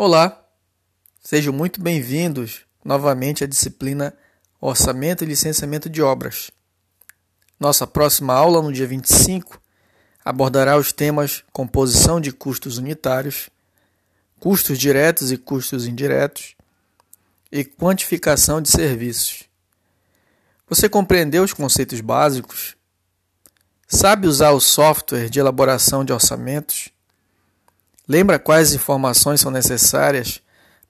Olá, sejam muito bem-vindos novamente à disciplina Orçamento e Licenciamento de Obras. Nossa próxima aula, no dia 25, abordará os temas composição de custos unitários, custos diretos e custos indiretos e quantificação de serviços. Você compreendeu os conceitos básicos? Sabe usar o software de elaboração de orçamentos? Lembra quais informações são necessárias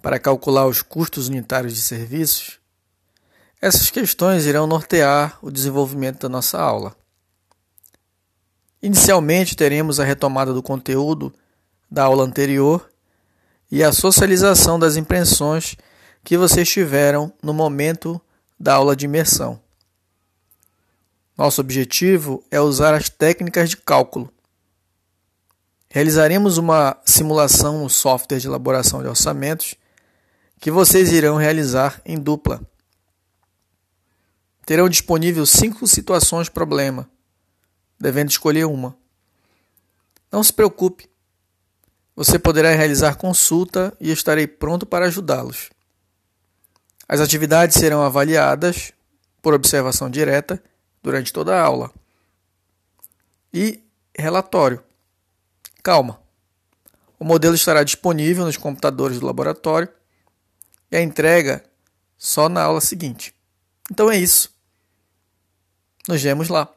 para calcular os custos unitários de serviços? Essas questões irão nortear o desenvolvimento da nossa aula. Inicialmente, teremos a retomada do conteúdo da aula anterior e a socialização das impressões que vocês tiveram no momento da aula de imersão. Nosso objetivo é usar as técnicas de cálculo. Realizaremos uma simulação no software de elaboração de orçamentos que vocês irão realizar em dupla. Terão disponível cinco situações problema, devendo escolher uma. Não se preocupe, você poderá realizar consulta e estarei pronto para ajudá-los. As atividades serão avaliadas por observação direta durante toda a aula. E relatório. Calma. O modelo estará disponível nos computadores do laboratório e a entrega só na aula seguinte. Então é isso. Nos vemos lá.